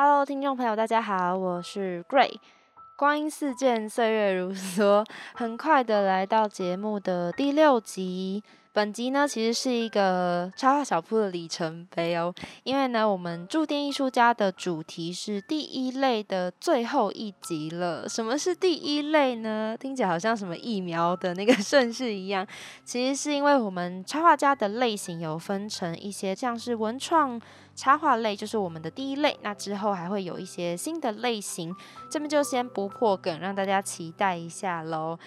Hello，听众朋友，大家好，我是 Gray。光阴似箭，岁月如梭，很快的来到节目的第六集。本集呢，其实是一个插画小铺的里程碑哦，因为呢，我们驻店艺术家的主题是第一类的最后一集了。什么是第一类呢？听起来好像什么疫苗的那个 顺序一样，其实是因为我们插画家的类型有分成一些像是文创插画类，就是我们的第一类。那之后还会有一些新的类型，这边就先不破梗，让大家期待一下喽。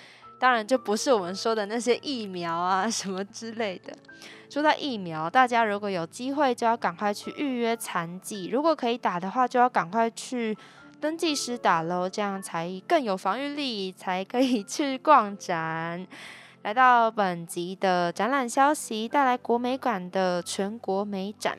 当然就不是我们说的那些疫苗啊什么之类的。说到疫苗，大家如果有机会就要赶快去预约残疾，如果可以打的话，就要赶快去登记时打喽，这样才更有防御力，才可以去逛展。来到本集的展览消息，带来国美馆的全国美展。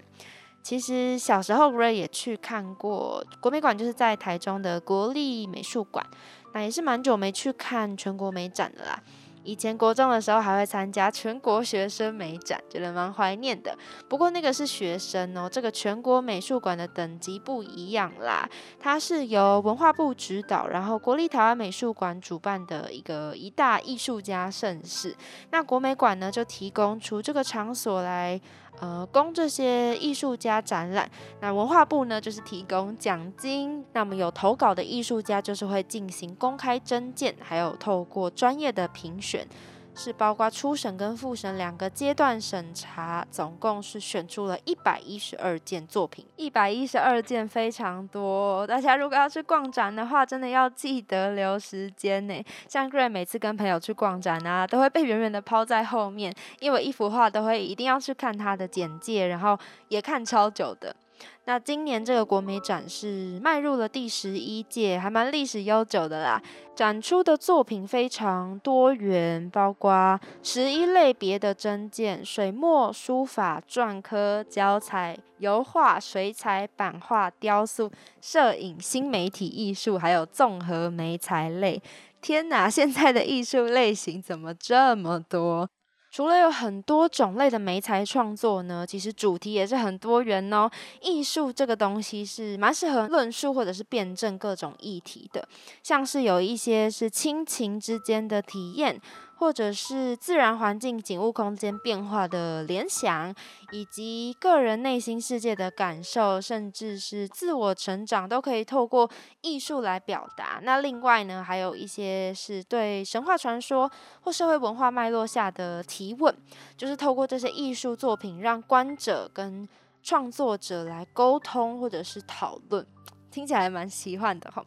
其实小时候 Ray 也去看过国美馆，就是在台中的国立美术馆。那也是蛮久没去看全国美展的啦。以前国中的时候还会参加全国学生美展，觉得蛮怀念的。不过那个是学生哦，这个全国美术馆的等级不一样啦。它是由文化部指导，然后国立台湾美术馆主办的一个一大艺术家盛事。那国美馆呢，就提供出这个场所来。呃，供这些艺术家展览，那文化部呢就是提供奖金，那么有投稿的艺术家就是会进行公开征件，还有透过专业的评选。是包括初审跟复审两个阶段审查，总共是选出了一百一十二件作品，一百一十二件非常多。大家如果要去逛展的话，真的要记得留时间呢。像 Gray 每次跟朋友去逛展啊，都会被远远的抛在后面，因为一幅画都会一定要去看它的简介，然后也看超久的。那今年这个国美展是迈入了第十一届，还蛮历史悠久的啦。展出的作品非常多元，包括十一类别的针件、水墨、书法、篆刻、胶彩、油画、水彩、版画、雕塑、摄影、新媒体艺术，还有综合媒材类。天哪，现在的艺术类型怎么这么多？除了有很多种类的媒材创作呢，其实主题也是很多元哦。艺术这个东西是蛮适合论述或者是辩证各种议题的，像是有一些是亲情之间的体验。或者是自然环境、景物空间变化的联想，以及个人内心世界的感受，甚至是自我成长，都可以透过艺术来表达。那另外呢，还有一些是对神话传说或社会文化脉络下的提问，就是透过这些艺术作品，让观者跟创作者来沟通或者是讨论。听起来蛮奇幻的哈，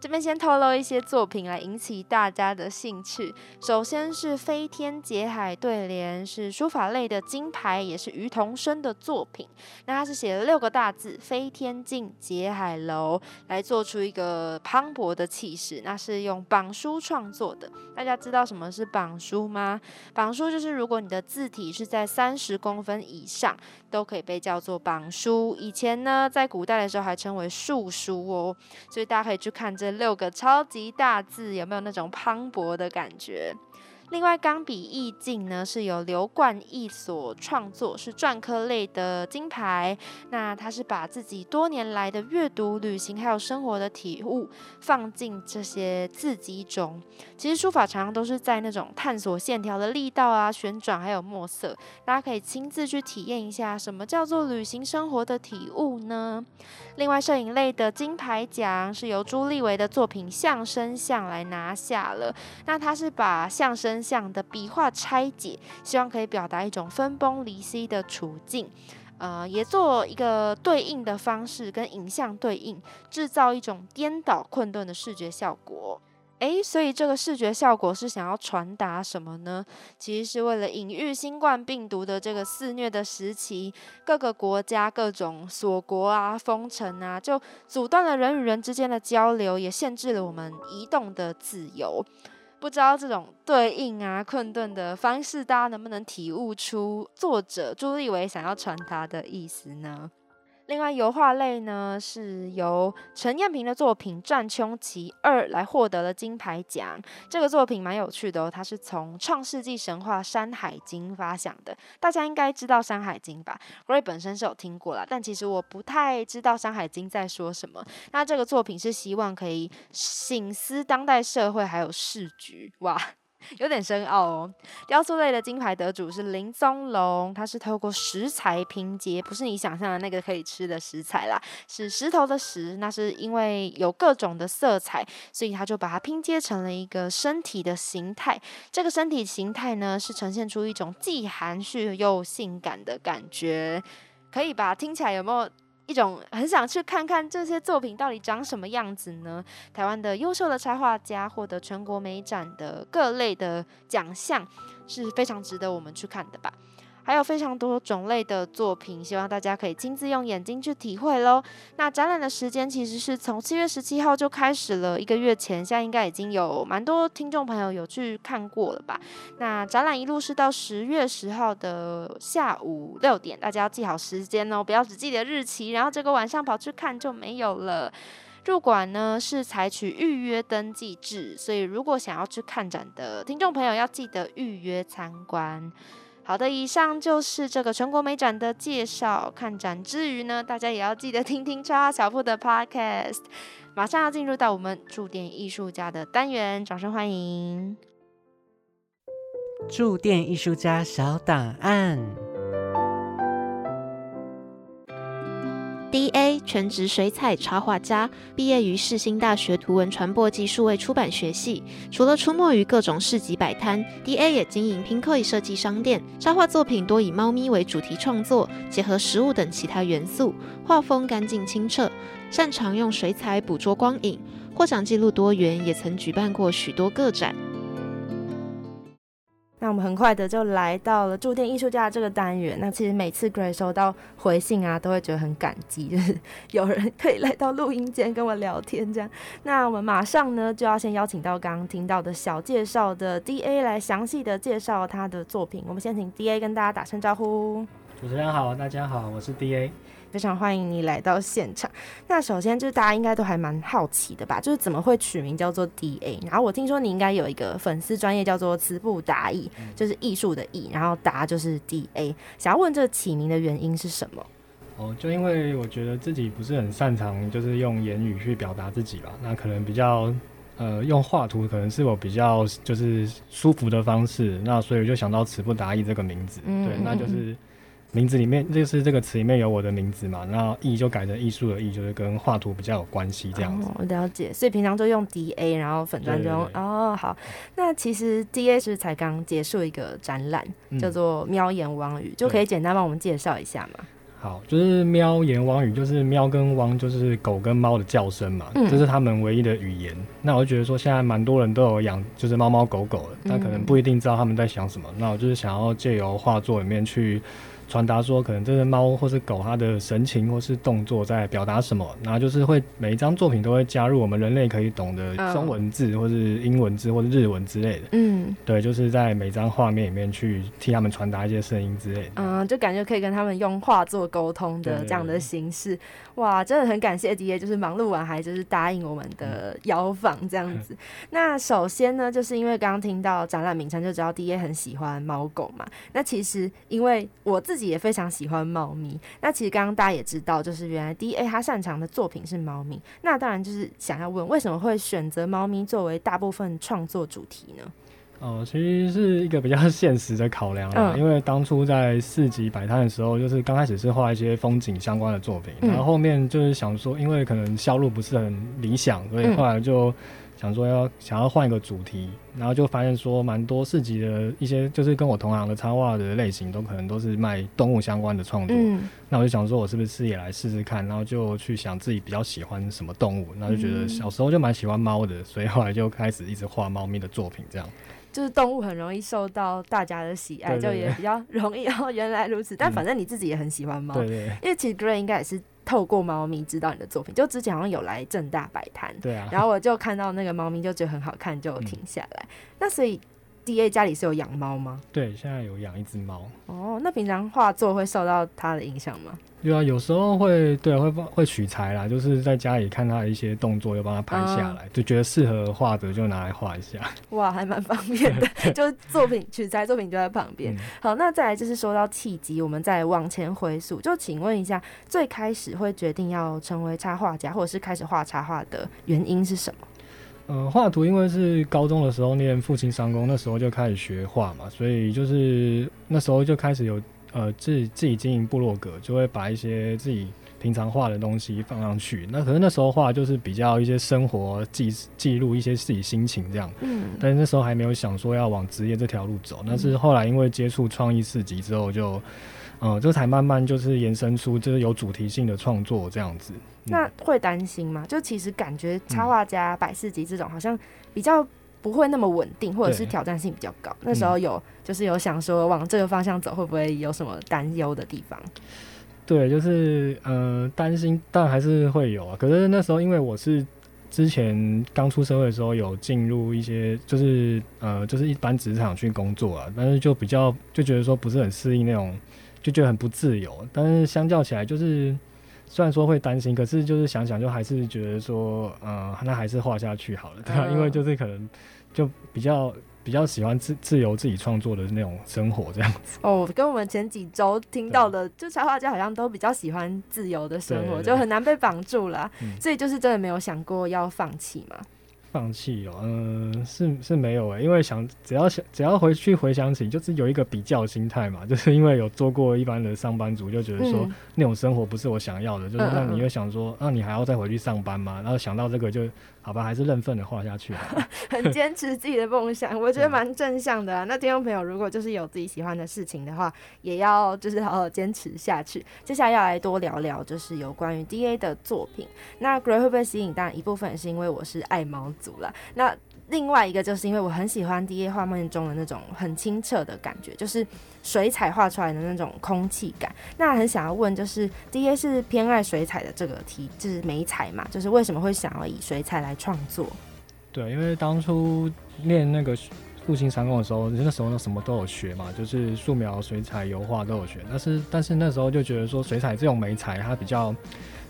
这边先透露一些作品来引起大家的兴趣。首先是飞天劫海对联，是书法类的金牌，也是于同生的作品。那他是写了六个大字“飞天镜劫海楼”，来做出一个磅礴的气势。那是用榜书创作的。大家知道什么是榜书吗？榜书就是如果你的字体是在三十公分以上，都可以被叫做榜书。以前呢，在古代的时候还称为树。书哦，所以大家可以去看这六个超级大字，有没有那种磅礴的感觉？另外，钢笔意境呢是由刘冠毅所创作，是篆刻类的金牌。那他是把自己多年来的阅读、旅行还有生活的体悟放进这些字迹中。其实书法常常都是在那种探索线条的力道啊、旋转还有墨色，大家可以亲自去体验一下什么叫做旅行生活的体悟呢？另外，摄影类的金牌奖是由朱立维的作品《相声像》来拿下了。那他是把相声像的笔画拆解，希望可以表达一种分崩离析的处境，呃，也做一个对应的方式跟影像对应，制造一种颠倒困顿的视觉效果。诶，所以这个视觉效果是想要传达什么呢？其实是为了隐喻新冠病毒的这个肆虐的时期，各个国家各种锁国啊、封城啊，就阻断了人与人之间的交流，也限制了我们移动的自由。不知道这种对应啊、困顿的方式，大家能不能体悟出作者朱立伟想要传达的意思呢？另外，油画类呢是由陈彦平的作品《战穹奇二》来获得了金牌奖。这个作品蛮有趣的哦，它是从创世纪神话《山海经》发想的。大家应该知道《山海经》吧？Ray 本身是有听过啦，但其实我不太知道《山海经》在说什么。那这个作品是希望可以醒思当代社会还有市局，哇！有点深奥哦。雕塑类的金牌得主是林宗龙，他是透过石材拼接，不是你想象的那个可以吃的食材啦，是石头的石。那是因为有各种的色彩，所以他就把它拼接成了一个身体的形态。这个身体形态呢，是呈现出一种既含蓄又性感的感觉，可以吧？听起来有没有？一种很想去看看这些作品到底长什么样子呢？台湾的优秀的插画家获得全国美展的各类的奖项，是非常值得我们去看的吧。还有非常多种类的作品，希望大家可以亲自用眼睛去体会喽。那展览的时间其实是从七月十七号就开始了，一个月前，现在应该已经有蛮多听众朋友有去看过了吧？那展览一路是到十月十号的下午六点，大家要记好时间哦，不要只记得日期，然后这个晚上跑去看就没有了。入馆呢是采取预约登记制，所以如果想要去看展的听众朋友要记得预约参观。好的，以上就是这个全国美展的介绍。看展之余呢，大家也要记得听听叉小铺的 Podcast。马上要进入到我们驻店艺术家的单元，掌声欢迎！驻店艺术家小档案。D.A. 全职水彩插画家，毕业于世新大学图文传播及数位出版学系。除了出没于各种市集摆摊，D.A. 也经营 Pinkoi 设计商店。插画作品多以猫咪为主题创作，结合食物等其他元素，画风干净清澈，擅长用水彩捕捉光影，获奖记录多元，也曾举办过许多个展。那我们很快的就来到了驻店艺术家这个单元。那其实每次 Gray 收到回信啊，都会觉得很感激，就是 有人可以来到录音间跟我聊天这样。那我们马上呢就要先邀请到刚刚听到的小介绍的 DA 来详细的介绍他的作品。我们先请 DA 跟大家打声招呼。主持人好，大家好，我是 DA。非常欢迎你来到现场。那首先就是大家应该都还蛮好奇的吧，就是怎么会取名叫做 D A？然后我听说你应该有一个粉丝专业叫做词不达意，就是艺术的艺，然后达就是 D A。想要问这个起名的原因是什么？哦，就因为我觉得自己不是很擅长，就是用言语去表达自己吧。那可能比较呃用画图，可能是我比较就是舒服的方式。那所以我就想到词不达意这个名字，对，那就是。名字里面就是这个词里面有我的名字嘛，然后艺就改成艺术的艺，就是跟画图比较有关系这样子。我了解，所以平常就用 D A，然后粉砖就用哦好。那其实 D A 是才刚结束一个展览，叫做喵言汪语，就可以简单帮我们介绍一下嘛？好，就是喵言汪语，就是喵跟汪就是狗跟猫的叫声嘛，这是他们唯一的语言。那我就觉得说现在蛮多人都有养就是猫猫狗狗的，但可能不一定知道他们在想什么。那我就是想要借由画作里面去。传达说，可能这只猫或是狗，它的神情或是动作在表达什么，然后就是会每一张作品都会加入我们人类可以懂的中文字，或是英文字，或者日文之类的。嗯，对，就是在每张画面里面去替他们传达一些声音之类的。嗯，就感觉可以跟他们用画作沟通的这样的形式。哇，真的很感谢 D A，就是忙碌完还就是答应我们的邀访这样子。那首先呢，就是因为刚刚听到展览名称就知道 D A 很喜欢猫狗嘛。那其实因为我自自己也非常喜欢猫咪。那其实刚刚大家也知道，就是原来 D A 他擅长的作品是猫咪。那当然就是想要问，为什么会选择猫咪作为大部分创作主题呢？哦，其实是一个比较现实的考量啦。因为当初在市集摆摊的时候，就是刚开始是画一些风景相关的作品，然后后面就是想说，因为可能销路不是很理想，所以后来就。想说要想要换一个主题，然后就发现说蛮多市集的一些就是跟我同行的插画的类型都可能都是卖动物相关的创作，嗯。那我就想说我是不是也来试试看，然后就去想自己比较喜欢什么动物，然后就觉得小时候就蛮喜欢猫的，所以后来就开始一直画猫咪的作品这样。就是动物很容易受到大家的喜爱，就也比较容易哦。原来如此，但嗯。反正你自己也很喜欢猫，对对。因为其实 Gray 应该也是透过猫咪知道你的作品，就之前好像有来正大摆摊，对啊，然后我就看到那个猫咪，就觉得很好看，就停下来。那所以 D A 家里是有养猫吗？对，现在有养一只猫。哦，那平常画作会受到它的影响吗？对啊，有时候会对会会取材啦，就是在家里看他的一些动作，又帮他拍下来，就觉得适合画的就拿来画一下。哇，还蛮方便的，就是作品取材作品就在旁边。嗯好，那再来就是说到契机，我们再往前回溯，就请问一下，最开始会决定要成为插画家，或者是开始画插画的原因是什么？呃，画图因为是高中的时候念父亲商工，那时候就开始学画嘛，所以就是那时候就开始有呃自己自己经营部落格，就会把一些自己平常画的东西放上去。那可是那时候画就是比较一些生活记记录一些自己心情这样，嗯但是那时候还没有想说要往职业这条路走。那是后来因为接触创意市集之后就。呃，这才慢慢就是延伸出就是有主题性的创作这样子。嗯那会担心吗？就其实感觉插画家、百事集这种好像比较不会那么稳定，或者是挑战性比较高。那时候有就是有想说往这个方向走，会不会有什么担忧的地方？对，就是呃担心，但还是会有啊。可是那时候因为我是之前刚出社会的时候有进入一些就是呃就是一般职场去工作啊，但是就比较就觉得说不是很适应那种，就觉得很不自由。但是相较起来，就是虽然说会担心，可是就是想想就还是觉得说，呃，那还是画下去好了，对吧、嗯因为就是可能就比较比较喜欢自自由自己创作的那种生活这样子。哦，跟我们前几周听到的，就插画家好像都比较喜欢自由的生活，就很难被绑住了。嗯所以就是真的没有想过要放弃嘛。放弃哦，嗯、是是没有诶，因为想只要想只要回去回想起，就是有一个比较心态嘛，就是因为有做过一般的上班族，就觉得说、嗯那种生活不是我想要的，就是那你又想说，那、你还要再回去上班吗？然后想到这个就好吧，还是认份的画下去。很坚持自己的梦想，我觉得蛮正向的啊。那听众朋友，如果就是有自己喜欢的事情的话，也要就是好好坚持下去。接下来要来多聊聊，就是有关于 D A 的作品。那 Gray 会不会吸引？当然一部分是因为我是爱猫族啦。那另外一个就是因为我很喜欢 D A 画面中的那种很清澈的感觉，就是水彩画出来的那种空气感。那很想要问，就是 D A 是偏爱水彩的这个题，就是美彩嘛，就是为什么会想要以水彩来创作？对，因为当初练那个复兴三公的时候，那时候呢什么都有学嘛，就是素描、水彩、油画都有学。但是但是那时候就觉得说，水彩这种美彩它比较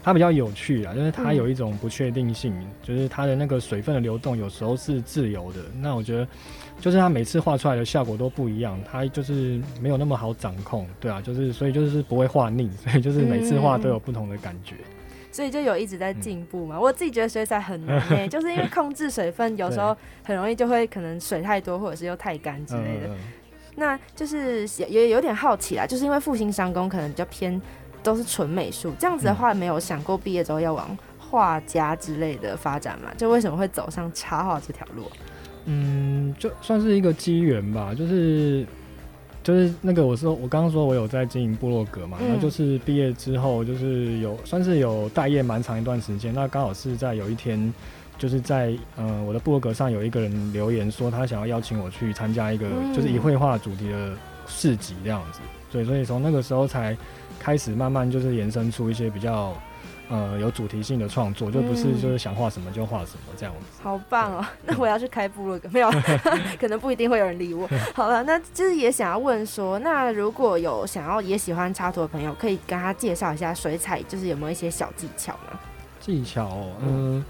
它比较有趣啊，就是它嗯有一种不确定性，就是它的那个水分的流动有时候是自由的。那我觉得。就是它每次画出来的效果都不一样，它就是没有那么好掌控，对啊，就是所以就是不会画腻，所以就是每次画都有不同的感觉。所以就有一直在进步嘛。我自己觉得水彩很难诶、就是因为控制水分，有时候很容易就会可能水太多，或者是又太干之类的。嗯那就是也也有点好奇啦，就是因为复兴商工可能比较偏都是纯美术，这样子的话，没有想过毕业之后要往画家之类的发展嘛？就为什么会走上插画这条路？嗯，就算是一个机缘吧，就是就是那个我说我刚刚说我有在经营部落格嘛，嗯那就是毕业之后就是有算是有待业蛮长一段时间，那刚好是在有一天。就是在呃我的部落格上有一个人留言说他想要邀请我去参加一个嗯就是以绘画主题的市集这样子，对，所以从那个时候才开始慢慢就是延伸出一些比较呃有主题性的创作，就不是嗯就是想画什么就画什么这样子。好棒哦！那我要去开部落格，没有，可能不一定会有人理我。好了，那就是也想要问说，那如果有想要也喜欢插图的朋友，可以跟他介绍一下水彩，就是有没有一些小技巧吗？技巧哦，嗯、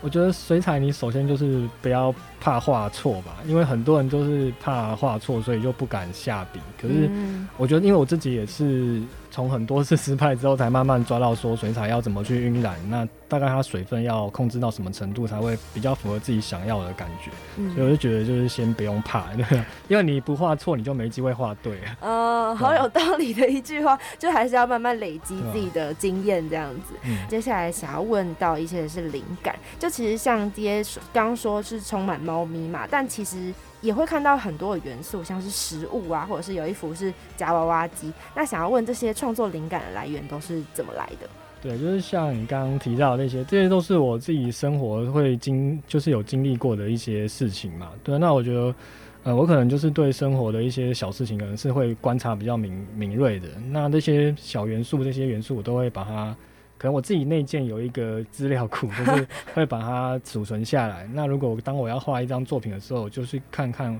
我觉得水彩你首先就是不要怕画错吧，因为很多人都是怕画错，所以就不敢下笔。可是我觉得，因为我自己也是。从很多次失败之后，才慢慢抓到说水彩要怎么去晕染，那大概它水分要控制到什么程度才会比较符合自己想要的感觉。所以我就觉得就是先不用怕，因为你不画错，你就没机会画对。呃，好有道理的一句话，就还是要慢慢累积自己的经验这样子。接下来想要问到一些是灵感，就其实像爹刚说是充满猫咪嘛，但其实。也会看到很多的元素，像是食物啊，或者是有一幅是夹娃娃机。那想要问这些创作灵感的来源都是怎么来的？对，就是像你刚刚提到的那些，这些都是我自己生活会经，就是有经历过的一些事情嘛。对，那我觉得，呃，我可能就是对生活的一些小事情，可能是会观察比较敏敏锐的。那这些小元素，这些元素，我都会把它。可能我自己内建有一个资料库，就是会把它储存下来。那如果当我要画一张作品的时候，就去看看。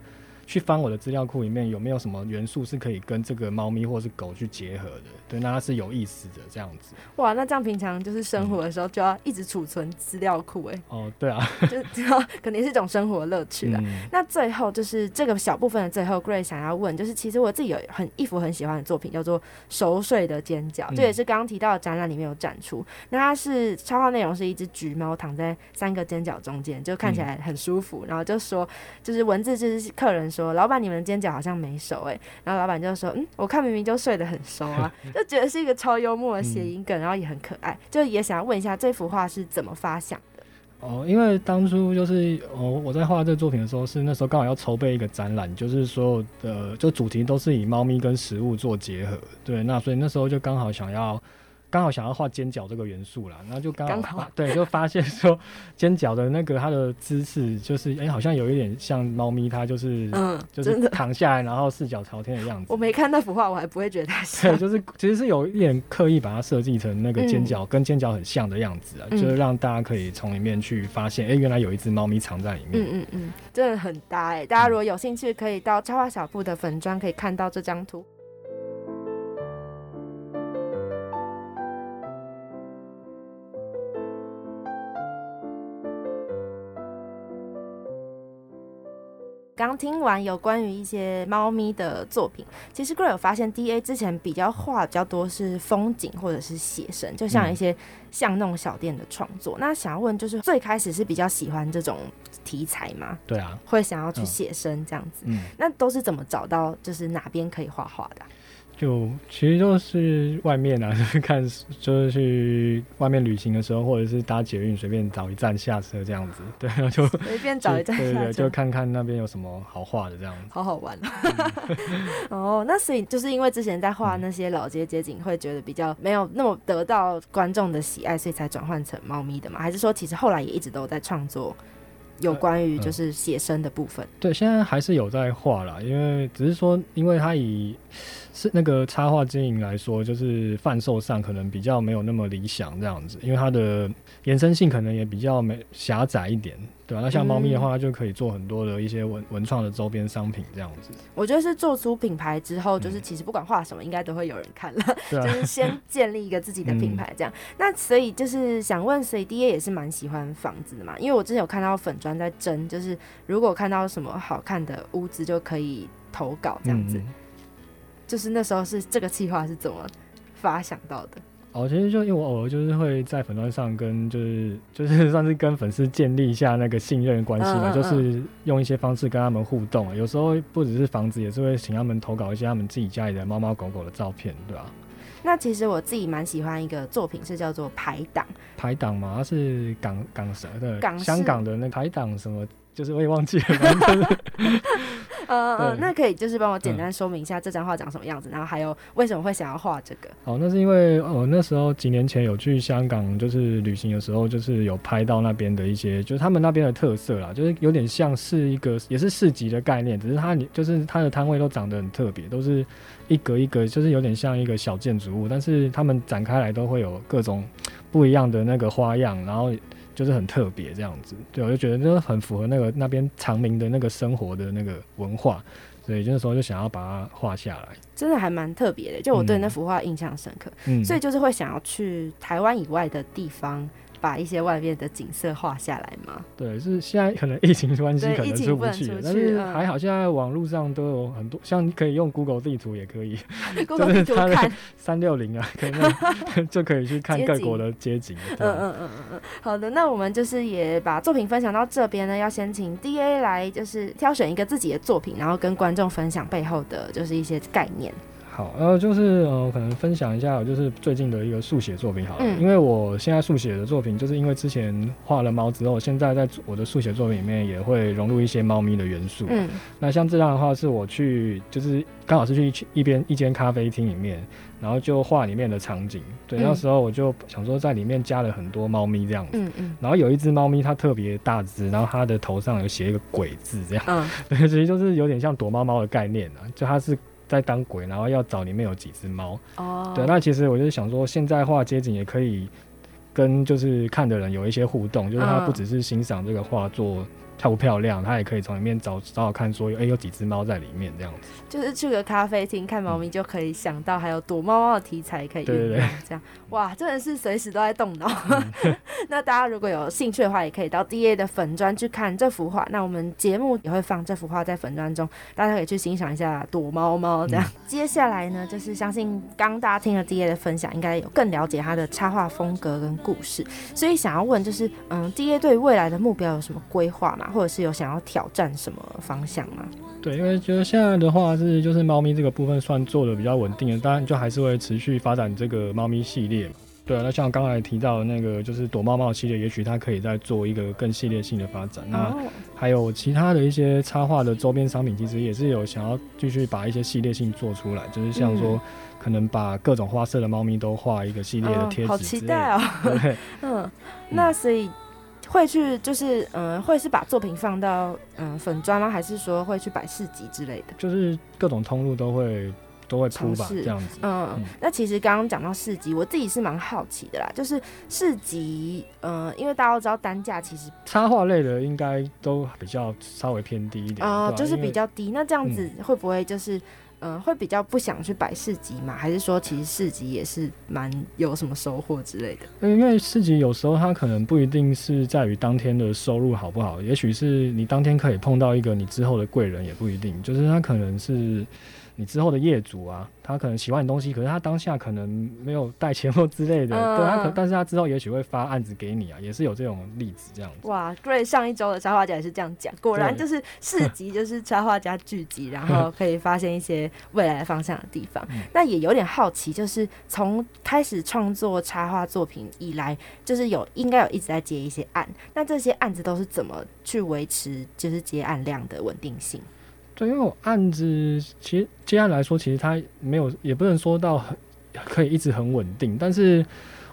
去翻我的资料库里面有没有什么元素是可以跟这个猫咪或是狗去结合的？对，那它是有意思的这样子。哇，那这样平常就是生活的时候就要一直储存资料库哎。哦，对啊，就肯定是一种生活乐趣的。那最后就是这个小部分的最后，Gray 想要问，就是其实我自己有很一幅很喜欢的作品，叫做《熟睡的尖角》，这也是刚刚提到的展览里面有展出。那它是插画内容是一只橘猫躺在三个尖角中间，就看起来很舒服。然后就说，就是文字就是客人。说老板，你们煎饺好像没熟哎，然后老板就说，嗯，我看明明就睡得很熟啊，就觉得是一个超幽默的谐音梗，然后也很可爱，就也想要问一下这幅画是怎么发想的？哦，因为当初就是哦，我在画这个作品的时候，是那时候刚好要筹备一个展览，就是所有的就主题都是以猫咪跟食物做结合，对，那所以那时候就刚好想要。刚好想要画尖角这个元素啦，然后就刚好对，就发现说 尖角的那个它的姿势就是哎，好像有一点像猫咪，它就是嗯，就是躺下来然后四脚朝天的样子。我没看那幅画，我还不会觉得它像。对，就是其实是有一点刻意把它设计成那个尖角跟尖角很像的样子啊，就是让大家可以从里面去发现，哎，原来有一只猫咪藏在里面。嗯嗯嗯，真的很搭哎！大家如果有兴趣，可以到插画小布的粉砖可以看到这张图。刚听完有关于一些猫咪的作品，其实 Gray 有发现，D A 之前比较画比较多是风景或者是写生，就像一些像那种小店的创作。那想要问，就是最开始是比较喜欢这种题材吗？对啊，会想要去写生这样子。嗯，那都是怎么找到就是哪边可以画画的？就其实就是外面啊，就 是看，就是去外面旅行的时候，或者是搭捷运，随便找一站下车这样子，对，就随便找一站下车，就看看那边有什么好画的这样子，好好玩 哦。那所以就是因为之前在画那些老街街景，会觉得比较没有那么得到观众的喜爱，所以才转换成猫咪的嘛？还是说其实后来也一直都在创作有关于就是写生的部分？对，现在还是有在画啦，因为只是说，因为它以是那个插画经营来说，就是贩售上可能比较没有那么理想这样子，因为它的延伸性可能也比较没狭窄一点，对吧？那像猫咪的话，就可以做很多的一些文文创的周边商品这样子。我觉得是做出品牌之后，就是其实不管画什么，应该都会有人看了，就是先建立一个自己的品牌这样。那所以就是想问，所以 D A 也是蛮喜欢房子的嘛？因为我之前有看到粉砖在争，就是如果看到什么好看的屋子，就可以投稿这样子。就是那时候是这个计划是怎么发想到的？哦，其实就因为我偶尔就是会在粉端上跟就是就是 算是跟粉丝建立一下那个信任关系嘛，就是用一些方式跟他们互动。有时候不只是房子，也是会请他们投稿一些他们自己家里的猫猫狗狗的照片，对吧？那其实我自己蛮喜欢一个作品，是叫做排档。排档嘛，它是港港蛇的，港香港的那排档什么，就是我也忘记了。呃呃，那可以就是帮我简单说明一下这张画长什么样子，然后还有为什么会想要画这个？哦，那是因为哦那时候几年前有去香港，就是旅行的时候，就是有拍到那边的一些，就是他们那边的特色啦，就是有点像是一个也是市集的概念，只是它就是它的摊位都长得很特别，都是一格一格，就是有点像一个小建筑物，但是他们展开来都会有各种不一样的那个花样，然后。就是很特别这样子，对我就觉得就很符合那个那边长明的那个生活的那个文化，所以那时候就想要把它画下来。真的还蛮特别的，就我对那幅画印象深刻，所以就是会想要去台湾以外的地方把一些外面的景色画下来吗？对，是现在可能疫情关系可能出不去，但是嗯还好现在网络上都有很多，像你可以用 Google 地图也可以，Google 就是它地图看的 三六零啊，可能 就可以去看各国的街景。嗯嗯嗯嗯嗯，好的，那我们就是也把作品分享到这边呢，要先请 D A 来就是挑选一个自己的作品，然后跟观众分享背后的就是一些概念。好，然后就是呃，可能分享一下，就是最近的一个速写作品好了，嗯。因为我现在速写的作品，就是因为之前画了猫之后，现在在我的速写作品里面也会融入一些猫咪的元素。嗯。那像这样的话，是我去就是刚好是去一一边一间咖啡厅里面，然后就画里面的场景。对，嗯。那时候我就想说在里面加了很多猫咪这样。子。嗯嗯。然后有一只猫咪，它特别大只，然后它的头上有写一个“鬼”字，这样，嗯。对，其实就是有点像躲猫猫的概念啊，就它是在当鬼，然后要找里面有几只猫。哦，对，那其实我就是想说，现在画街景也可以跟就是看的人有一些互动，就是他嗯不只是欣赏这个画作漂不漂亮，他也可以从里面找找找看说，哎、有几只猫在里面这样子。就是去个咖啡厅看猫咪就可以想到还有躲猫猫的题材可以对对运用，这样哇，真的是随时都在动脑。那大家如果有兴趣的话，也可以到 D A 的粉砖去看这幅画。那我们节目也会放这幅画在粉砖中，大家可以去欣赏一下躲猫猫这样。接下来呢，就是相信刚大家听了 D A 的分享，应该有更了解他的插画风格跟故事，所以想要问就是，嗯，D A 对未来的目标有什么规划吗？或者是有想要挑战什么方向吗？对，因为觉得现在的话是就是猫咪这个部分算做的比较稳定的，当然就还是会持续发展这个猫咪系列嘛。对啊，那像刚才提到的那个就是躲猫猫系列，也许它可以再做一个更系列性的发展。那哦还有其他的一些插画的周边商品，其实也是有想要继续把一些系列性做出来，就是像说嗯可能把各种花色的猫咪都画一个系列的贴纸好。期待哦！对，嗯，那所以会去就是嗯、呃会是把作品放到嗯、呃粉砖吗？还是说会去摆市集之类的？就是各种通路都会都会铺吧，这样子。嗯，嗯那其实刚刚讲到市集，我自己是蛮好奇的啦，就是市集，呃，因为大家都知道单价其实插画类的应该都比较稍微偏低一点，呃就是比较低，那这样子会不会就是？嗯，呃会比较不想去摆市集嘛？还是说其实市集也是蛮有什么收获之类的？因为市集有时候它可能不一定是在于当天的收入好不好，也许是你当天可以碰到一个你之后的贵人，也不一定。就是他可能是你之后的业主啊，他可能喜欢你东西，可是他当下可能没有带钱或之类的，嗯对他可，但是他之后也许会发案子给你啊，也是有这种例子这样子。哇，Gray 上一周的插画家也是这样讲，果然就是市集就是插画家聚集，然后可以发现一些未来方向的地方。嗯那也有点好奇，就是从开始创作插画作品以来，就是有应该有一直在接一些案，那这些案子都是怎么去维持就是接案量的稳定性？对，因为我案子其实接案来说，其实它没有，也不能说到很可以一直很稳定，但是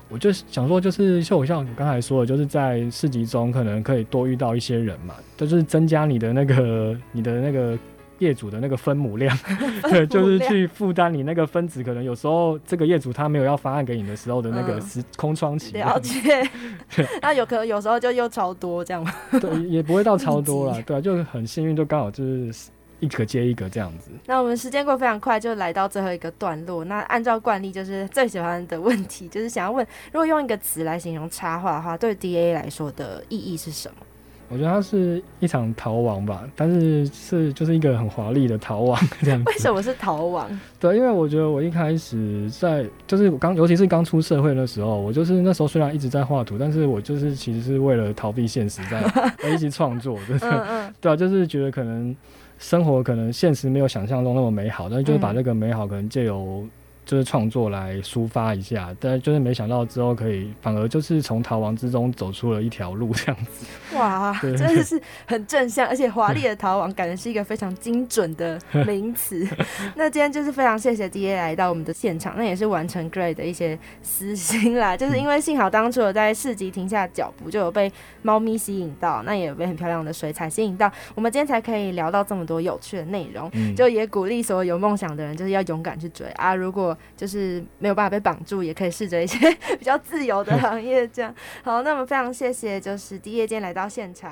我就想说，就是就我像我刚才说的，就是在市集中可能可以多遇到一些人嘛，就是增加你的那个你的那个。业主的那个分母量，对，就是去负担你那个分子，可能有时候这个业主他没有要方案给你的时候的那个嗯时空窗期，了解，那有可能有时候就又超多这样吗？对，也不会到超多了，对啊，就很幸运，就刚好就是一个接一个这样子。那我们时间过得非常快，就来到最后一个段落。那按照惯例，就是最喜欢的问题，就是想要问，如果用一个词来形容插画的话，对 D A 来说的意义是什么？我觉得它是一场逃亡吧，但是是就是一个很华丽的逃亡这样子。为什么是逃亡？对，因为我觉得我一开始在就是我刚，尤其是刚出社会的时候，我就是那时候虽然一直在画图，但是我就是其实是为了逃避现实在 在一直创作，对嗯嗯对啊，就是觉得可能生活可能现实没有想象中那么美好，但是就是把嗯。那个美好可能借由就是创作来抒发一下，但就是没想到之后可以反而就是从逃亡之中走出了一条路这样子。哇，真的是很正向，而且华丽的逃亡，感觉是一个非常精准的名词。那今天就是非常谢谢 D A 来到我们的现场，那也是完成 Gray 的一些私心啦，就是因为幸好当初有在市集停下脚步，就有被猫咪吸引到，那也有被很漂亮的水彩吸引到，我们今天才可以聊到这么多有趣的内容。嗯，就也鼓励所有有梦想的人，就是要勇敢去追啊！如果就是没有办法被绑住，也可以试着一些 比较自由的行业。这样好，那么非常谢谢，就是第一夜间来到现场。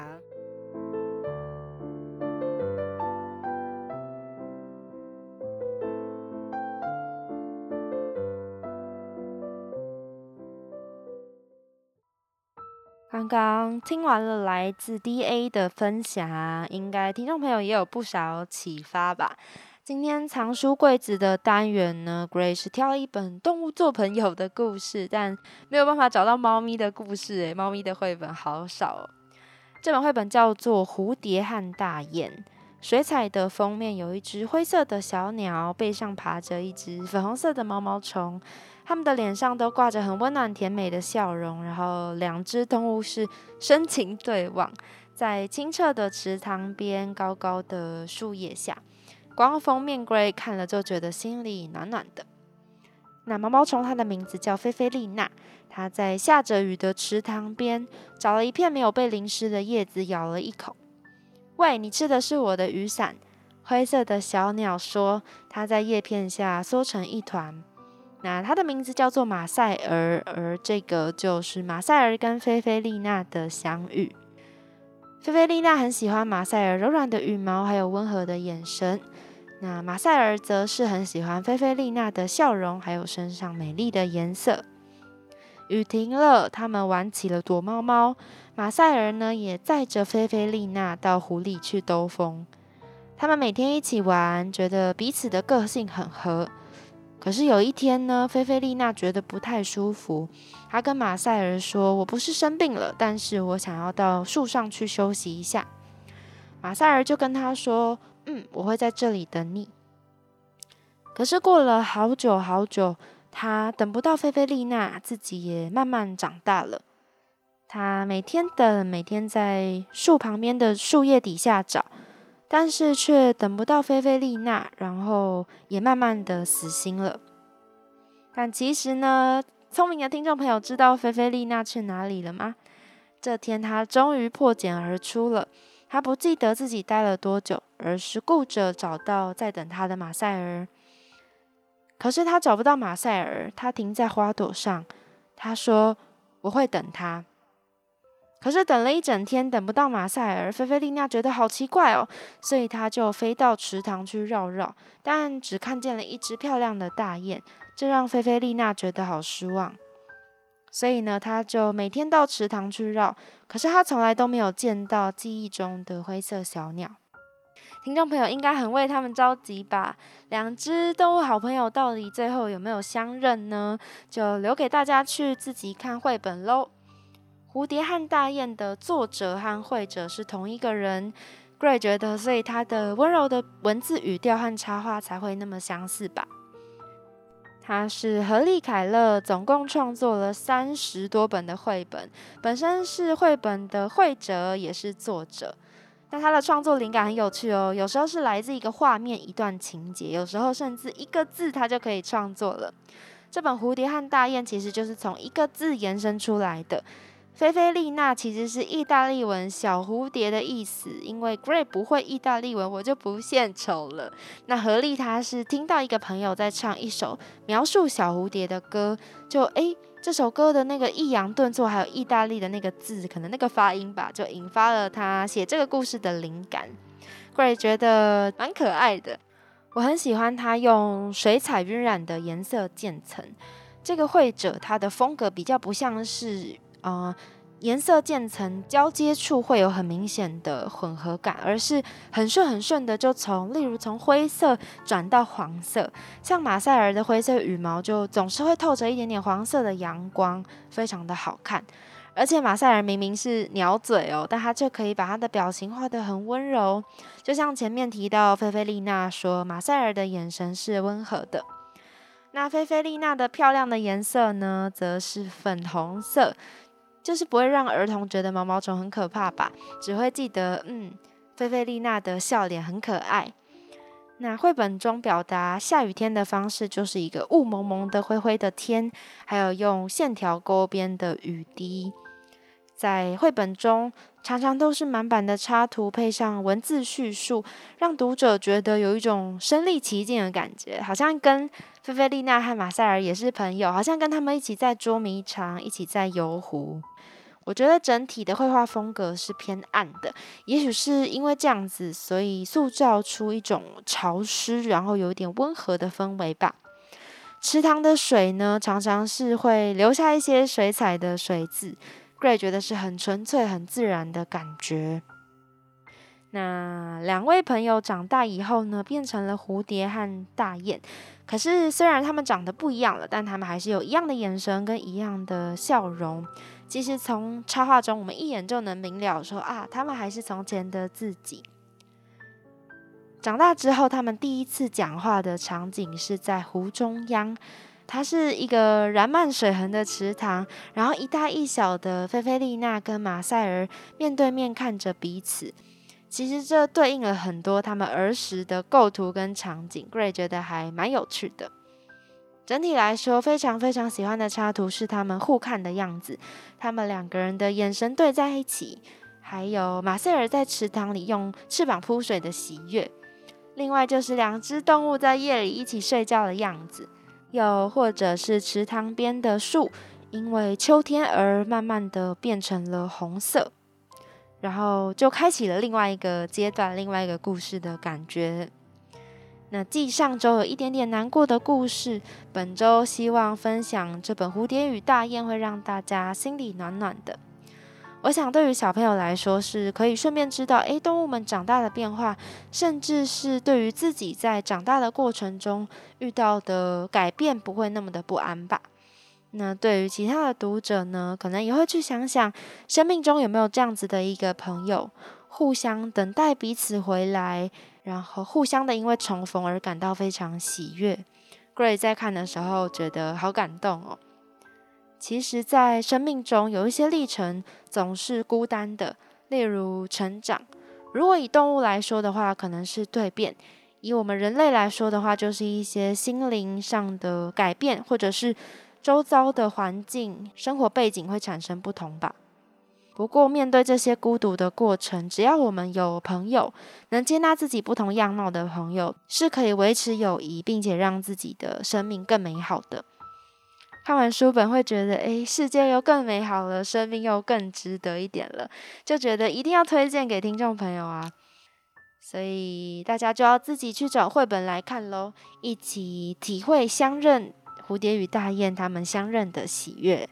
刚刚听完了来自 D A 的分享，应该听众朋友也有不少启发吧。今天藏书柜子的单元呢，Gray 是挑了一本动物做朋友的故事，但没有办法找到猫咪的故事诶，猫咪的绘本好少哦。这本绘本叫做《蝴蝶和大雁》，水彩的封面有一只灰色的小鸟，背上爬着一只粉红色的毛毛虫。它们的脸上都挂着很温暖甜美的笑容，然后两只动物是深情对望，在清澈的池塘边，高高的树叶下，光封面龟看了就觉得心里暖暖的。那毛毛虫它的名字叫菲菲丽娜，它在下着雨的池塘边找了一片没有被淋湿的叶子，咬了一口。喂，你吃的是我的雨伞。灰色的小鸟说，它在叶片下缩成一团。那它的名字叫做马赛尔，而这个就是马赛尔跟菲菲丽娜的相遇。菲菲丽娜很喜欢马赛尔柔软的羽毛，还有温和的眼神。那马赛尔则是很喜欢菲菲丽娜的笑容，还有身上美丽的颜色。雨停了，他们玩起了躲猫猫。马赛尔呢，也载着菲菲丽娜到湖里去兜风。他们每天一起玩，觉得彼此的个性很合。可是有一天呢，菲菲丽娜觉得不太舒服，她跟马赛尔说：“我不是生病了，但是我想要到树上去休息一下。”马赛尔就跟她说：“嗯，我会在这里等你。”可是过了好久好久，他等不到菲菲丽娜，自己也慢慢长大了。他每天等，每天在树旁边的树叶底下找。但是却等不到菲菲丽娜，然后也慢慢的死心了。但其实呢，聪明的听众朋友知道菲菲丽娜去哪里了吗？这天她终于破茧而出了。她不记得自己待了多久，而是顾着找到在等她的马赛尔。可是她找不到马赛尔，她停在花朵上。她说：“我会等他。”可是等了一整天，等不到马赛尔，菲菲丽娜觉得好奇怪哦，所以她就飞到池塘去绕绕，但只看见了一只漂亮的大雁，这让菲菲丽娜觉得好失望。所以呢，她就每天到池塘去绕，可是她从来都没有见到记忆中的灰色小鸟。听众朋友应该很为他们着急吧？两只动物好朋友到底最后有没有相认呢？就留给大家去自己看绘本喽。蝴蝶和大雁的作者和绘者是同一个人，Gray 觉得，所以他的温柔的文字语调和插画才会那么相似吧。他是何利凯勒，总共创作了三十多本的绘本，本身是绘本的绘者，也是作者。但他的创作灵感很有趣哦，有时候是来自一个画面、一段情节，有时候甚至一个字，他就可以创作了。这本《蝴蝶和大雁》其实就是从一个字延伸出来的。菲菲丽娜其实是意大利文“小蝴蝶”的意思，因为 Gray 不会意大利文，我就不献丑了。那何丽她是听到一个朋友在唱一首描述小蝴蝶的歌，就诶，这首歌的那个抑扬顿挫，还有意大利的那个字，可能那个发音吧，就引发了他写这个故事的灵感。Gray 觉得蛮可爱的，我很喜欢他用水彩晕染的颜色渐层。这个绘者他的风格比较不像是。呃，颜色渐层交接处会有很明显的混合感，而是很顺很顺的就从，例如从灰色转到黄色，像马赛尔的灰色羽毛就总是会透着一点点黄色的阳光，非常的好看。而且马赛尔明明是鸟嘴哦，但他却可以把他的表情画得很温柔，就像前面提到菲菲丽娜说，马赛尔的眼神是温和的。那菲菲丽娜的漂亮的颜色呢，则是粉红色。就是不会让儿童觉得毛毛虫很可怕吧？只会记得，嗯，菲菲丽娜的笑脸很可爱。那绘本中表达下雨天的方式，就是一个雾蒙蒙的灰灰的天，还有用线条勾边的雨滴。在绘本中，常常都是满版的插图，配上文字叙述，让读者觉得有一种身临其境的感觉，好像跟菲菲丽娜和马赛尔也是朋友，好像跟他们一起在捉迷藏，一起在游湖。我觉得整体的绘画风格是偏暗的，也许是因为这样子，所以塑造出一种潮湿，然后有一点温和的氛围吧。池塘的水呢，常常是会留下一些水彩的水渍 Gray 觉得是很纯粹、很自然的感觉。那两位朋友长大以后呢，变成了蝴蝶和大雁。可是虽然他们长得不一样了，但他们还是有一样的眼神跟一样的笑容。其实从插画中，我们一眼就能明了说啊，他们还是从前的自己。长大之后，他们第一次讲话的场景是在湖中央，它是一个染满水痕的池塘，然后一大一小的菲菲丽娜跟马赛尔面对面看着彼此。其实这对应了很多他们儿时的构图跟场景，Gray 觉得还蛮有趣的。整体来说，非常非常喜欢的插图是他们互看的样子，他们两个人的眼神对在一起，还有马塞尔在池塘里用翅膀扑水的喜悦。另外就是两只动物在夜里一起睡觉的样子，又或者是池塘边的树，因为秋天而慢慢的变成了红色。然后就开启了另外一个阶段、另外一个故事的感觉。那继上周有一点点难过的故事，本周希望分享这本《蝴蝶与大雁》会让大家心里暖暖的。我想对于小朋友来说，是可以顺便知道，诶，动物们长大的变化，甚至是对于自己在长大的过程中遇到的改变，不会那么的不安吧。那对于其他的读者呢，可能也会去想想，生命中有没有这样子的一个朋友，互相等待彼此回来，然后互相的因为重逢而感到非常喜悦。Gray 在看的时候觉得好感动哦。其实，在生命中有一些历程总是孤单的，例如成长。如果以动物来说的话，可能是蜕变；以我们人类来说的话，就是一些心灵上的改变，或者是。周遭的环境、生活背景会产生不同吧。不过，面对这些孤独的过程，只要我们有朋友，能接纳自己不同样貌的朋友，是可以维持友谊，并且让自己的生命更美好的。看完书本会觉得，诶，世界又更美好了，生命又更值得一点了，就觉得一定要推荐给听众朋友啊。所以大家就要自己去找绘本来看喽，一起体会相认。蝴蝶与大雁他们相认的喜悦。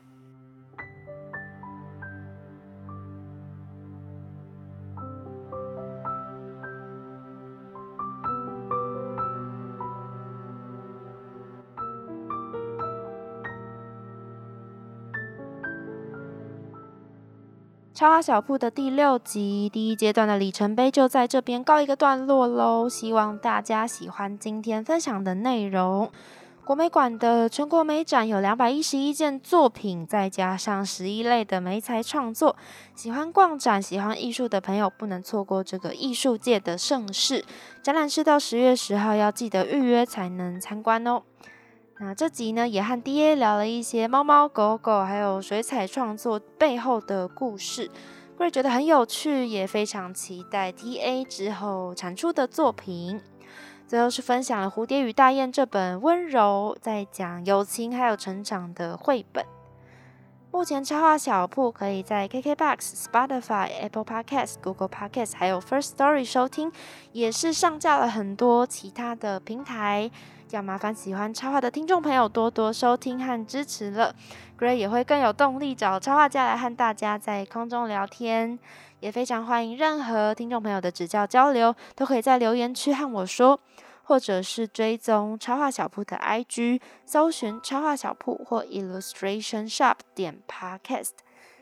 超花小铺的第六集第一阶段的里程碑就在这边告一个段落喽。希望大家喜欢今天分享的内容。国美馆的全国美展有两百一十一件作品，再加上十一类的美材创作。喜欢逛展、喜欢艺术的朋友不能错过这个艺术界的盛事。展览是到十月十号，要记得预约才能参观哦。那这集呢，也和 D A 聊了一些猫猫狗狗还有水彩创作背后的故事，我也觉得很有趣，也非常期待 T A 之后产出的作品。最后是分享了《蝴蝶与大雁》这本温柔在讲友情还有成长的绘本。目前插画小铺可以在 KKBox、Spotify、Apple Podcasts、Google Podcasts 还有 First Story 收听，也是上架了很多其他的平台。要麻烦喜欢插画的听众朋友多多收听和支持了，Gray 也会更有动力找插画家来和大家在空中聊天。也非常欢迎任何听众朋友的指教交流，都可以在留言区和我说，或者是追踪插画小铺的 IG，搜寻插画小铺或 Illustration Shop 点 Podcast。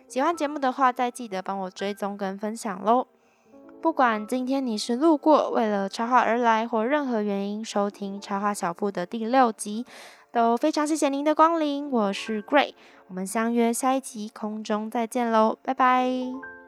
喜欢节目的话，再记得帮我追踪跟分享喽。不管今天你是路过，为了插画而来，或任何原因收听插画小铺的第六集，都非常谢谢您的光临。我是 Gray，我们相约下一集空中再见喽，拜拜。